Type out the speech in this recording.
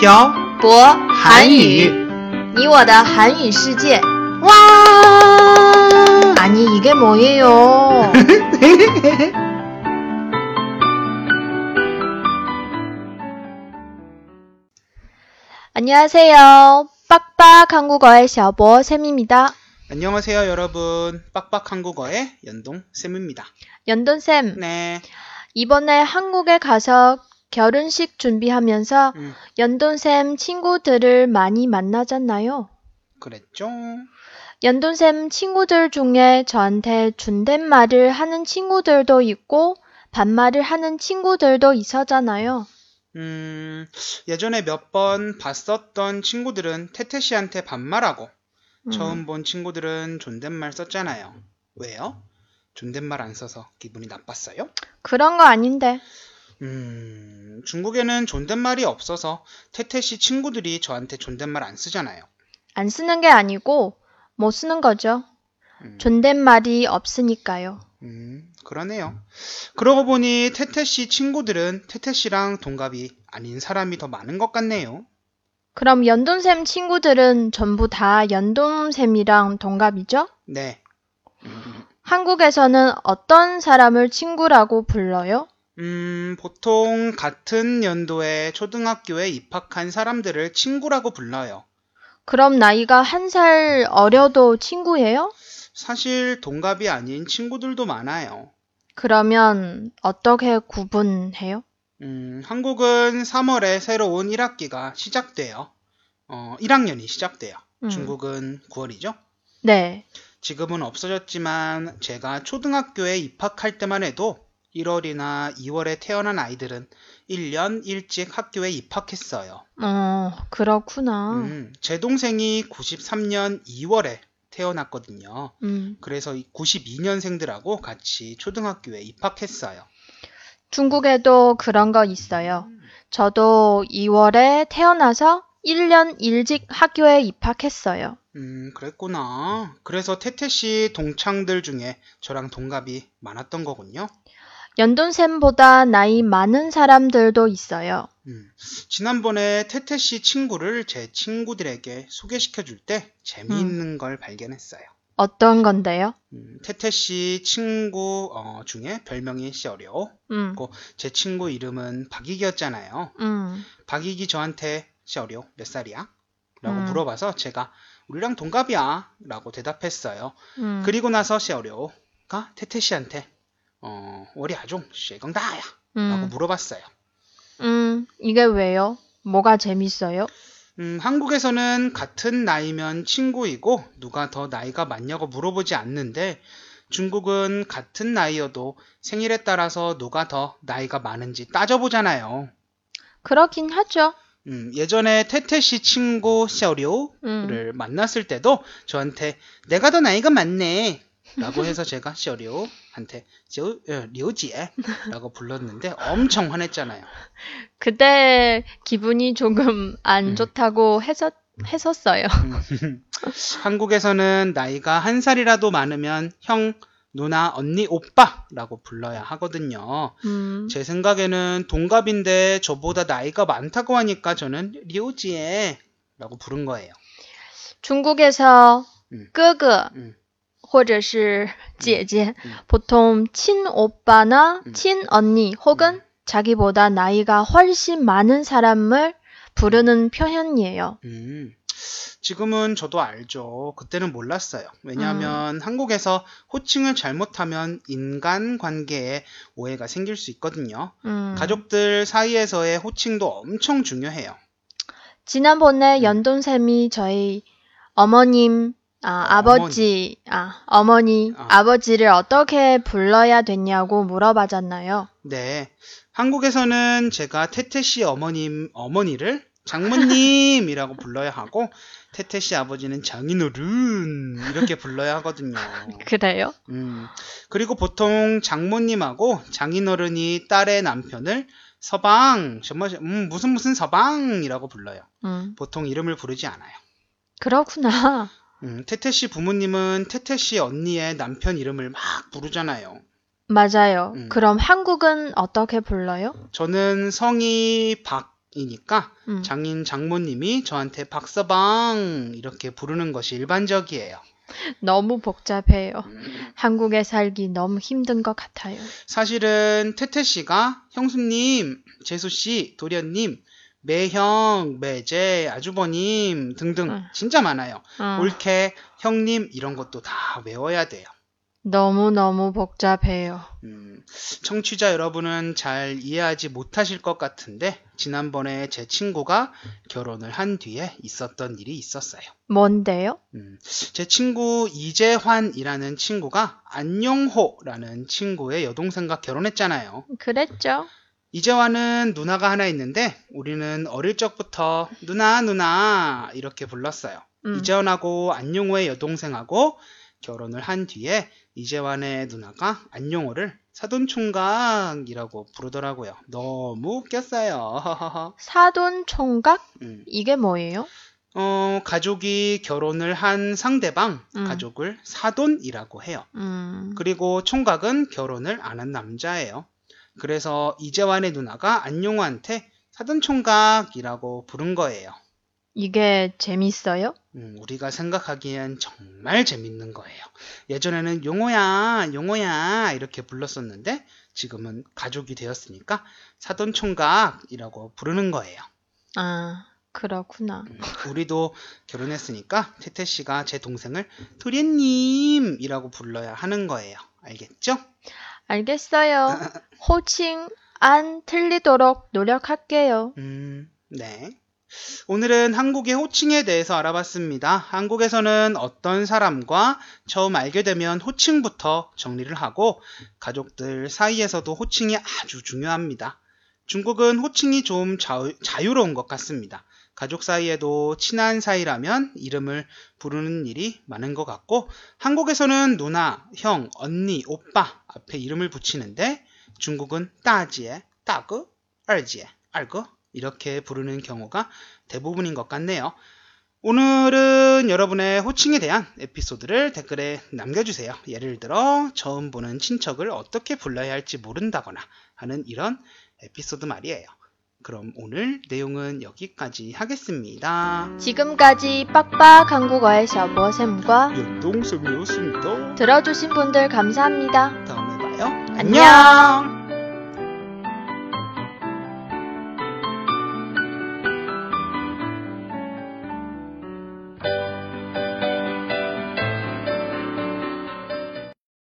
漂博韩语你我的韩语世界 와 아니 이게 뭐예요? 안녕하세요. 빡빡 한국어의 小博 쌤입니다. 안녕하세요 여러분 빡빡 한국어의 연동 쌤입니다. 연돈쌤, 네. 이번에 한국에 가서 결혼식 준비하면서 음, 연돈쌤 친구들을 많이 만나잖아요. 그랬죠? 연돈쌤 친구들 중에 저한테 존댓말을 하는 친구들도 있고 반말을 하는 친구들도 있었잖아요. 음, 예전에 몇 번 봤었던 친구들은 태태 씨한테 반말하고 음, 처음 본 친구들은 존댓말 썼잖아요. 왜요? 존댓말 안 써서 기분이 나빴어요? 그런 거 아닌데. 음, 중국에는 존댓말이 없어서 태태 씨 친구들이 저한테 존댓말 안 쓰잖아요. 안 쓰는 게 아니고 못 쓰는 거죠. 음, 존댓말이 없으니까요. 음, 그러네요. 그러고 보니 태태 씨 친구들은 태태 씨랑 동갑이 아닌 사람이 더 많은 것 같네요. 그럼 연돈쌤 친구들은 전부 다 연돈쌤이랑 동갑이죠? 네. 음, 한국에서는 어떤 사람을 친구라고 불러요? 음, 보통 같은 연도에 초등학교에 입학한 사람들을 친구라고 불러요. 그럼 나이가 한 살 어려도 친구예요? 사실 동갑이 아닌 친구들도 많아요. 그러면 어떻게 구분해요? 음, 한국은 3월에 새로운 1학기가 시작돼요. 어, 1학년이 시작돼요. 음. 중국은 9월이죠. 네. 지금은 없어졌지만 제가 초등학교에 입학할 때만 해도 1월이나 2월에 태어난 아이들은 1년 일찍 학교에 입학했어요. 어, 그렇구나. 음, 제 동생이 93년 2월에 태어났거든요. 음. 그래서 92년생들하고 같이 초등학교에 입학했어요. 중국에도 그런 거 있어요. 저도 2월에 태어나서 1년 일찍 학교에 입학했어요. 음, 그랬구나. 그래서 태태 씨 동창들 중에 저랑 동갑이 많았던 거군요. 연돈쌤보다 나이 많은 사람들도 있어요. 음, 지난번에 태태 씨 친구를 제 친구들에게 소개시켜 줄 때 재미있는 걸 발견했어요. 어떤 건데요? 음, 태태 씨 친구 어, 중에 별명이 셔려. 음, 제 친구 이름은 박익이었잖아요. 음, 박익이 저한테 셔려 몇 살이야? 라고 음. 물어봐서 제가 우리랑 동갑이야 라고 대답했어요. 음. 그리고 나서 셔려가 태태 씨한테 어, 우리 아종 쉐강다야 라고 음, 물어봤어요. 음, 이게 왜요? 뭐가 재밌어요? 음, 한국에서는 같은 나이면 친구이고 누가 더 나이가 많냐고 물어보지 않는데 중국은 같은 나이여도 생일에 따라서 누가 더 나이가 많은지 따져보잖아요. 그렇긴 하죠. 음, 예전에 태태 씨 친구 셔리오를 음, 만났을 때도 저한테 내가 더 나이가 많네 라고 해서 제가 셔리오한테 리오지에라고 어, 불렀는데 엄청 화냈잖아요. 그때 기분이 조금 안 음. 좋다고 했었, 했었어요. 음. 한국에서는 나이가 한 살이라도 많으면 형, 누나, 언니, 오빠라고 불러야 하거든요. 음. 제 생각에는 동갑인데 저보다 나이가 많다고 하니까 저는 리오지에라고 부른 거예요. 중국에서 음. 끄그 음. 或者是姐姐 음. 보통 친오빠나 음. 친언니 혹은 음. 자기보다 나이가 훨씬 많은 사람을 부르는 표현이에요. 음, 지금은 저도 알죠. 그때는 몰랐어요. 왜냐하면 한국에서 호칭을 잘못하면 인간 관계에 오해가 생길 수 있거든요. 음. 가족들 사이에서의 호칭도 엄청 중요해요. 지난번에 음. 연돈쌤이 저희 어머님, 아, 어, 아버지, 아, 어머니, 아. 아버지를 어떻게 불러야 되냐고 물어봤잖아요. 네. 한국에서는 제가 태태 씨 어머님, 어머니를 장모님이라고 불러야 하고, 태태 씨 아버지는 장인어른 이렇게 불러야 하거든요. 그래요? 음, 그리고 보통 장모님하고 장인어른이 딸의 남편을 서방, 정말, 음, 무슨 무슨 서방이라고 불러요. 음, 보통 이름을 부르지 않아요. 그렇구나. 음, 태태 씨 부모님은 태태 씨 언니의 남편 이름을 막 부르잖아요. 맞아요. 음. 그럼 한국은 어떻게 불러요? 저는 성이 박 이니까 음. 장인 장모님이 저한테 박서방 이렇게 부르는 것이 일반적이에요. 너무 복잡해요. 한국에 살기 너무 힘든 것 같아요. 사실은 태태 씨가 형수님, 재수 씨, 도련님, 매형, 매제, 아주버님 등등 응. 진짜 많아요. 어, 올케, 형님 이런 것도 다 외워야 돼요. 너무너무 복잡해요. 음, 청취자 여러분은 잘 이해하지 못하실 것 같은데 지난번에 제 친구가 결혼을 한 뒤에 있었던 일이 있었어요. 뭔데요? 음, 제 친구 이재환이라는 친구가 안용호라는 친구의 여동생과 결혼했잖아요. 그랬죠? 이재환은 누나가 하나 있는데 우리는 어릴 적부터 누나 누나 이렇게 불렀어요. 음. 이재환하고 안용호의 여동생하고 결혼을 한 뒤에 이재환의 누나가 안용호를 사돈총각이라고 부르더라고요. 너무 웃겼어요. 사돈 총각? 음. 이게 뭐예요? 어, 가족이 결혼을 한 상대방 음. 가족을 사돈이라고 해요. 음, 그리고 총각은 결혼을 안 한 남자예요. 그래서 이재환의 누나가 안용호한테 사돈총각이라고 부른 거예요. 이게 재밌어요? 음, 우리가 생각하기엔 정말 재밌는 거예요. 예전에는 용호야, 용호야 이렇게 불렀었는데 지금은 가족이 되었으니까 사돈총각이라고 부르는 거예요. 아, 그렇구나. 음, 우리도 결혼했으니까 태태 씨가 제 동생을 도련님이라고 불러야 하는 거예요. 알겠죠? 알겠어요. 호칭 안 틀리도록 노력할게요. 음, 네. 오늘은 한국의 호칭에 대해서 알아봤습니다. 한국에서는 어떤 사람과 처음 알게 되면 호칭부터 정리를 하고 가족들 사이에서도 호칭이 아주 중요합니다. 중국은 호칭이 좀 자유, 자유로운 것 같습니다. 가족 사이에도 친한 사이라면 이름을 부르는 일이 많은 것 같고 한국에서는 누나, 형, 언니, 오빠 앞에 이름을 붙이는데 중국은 따지에, 따그, 얼지에, 알그 이렇게 부르는 경우가 대부분인 것 같네요. 오늘은 여러분의 호칭에 대한 에피소드를 댓글에 남겨주세요. 예를 들어 처음 보는 친척을 어떻게 불러야 할지 모른다거나 하는 이런 에피소드 말이에요. 그럼 오늘 내용은 여기까지 하겠습니다. 지금까지 빡빡 한국어의 셔보쌤과 연동쌤이었습니다. 들어주신 분들 감사합니다. 다음에 봐요. 안녕.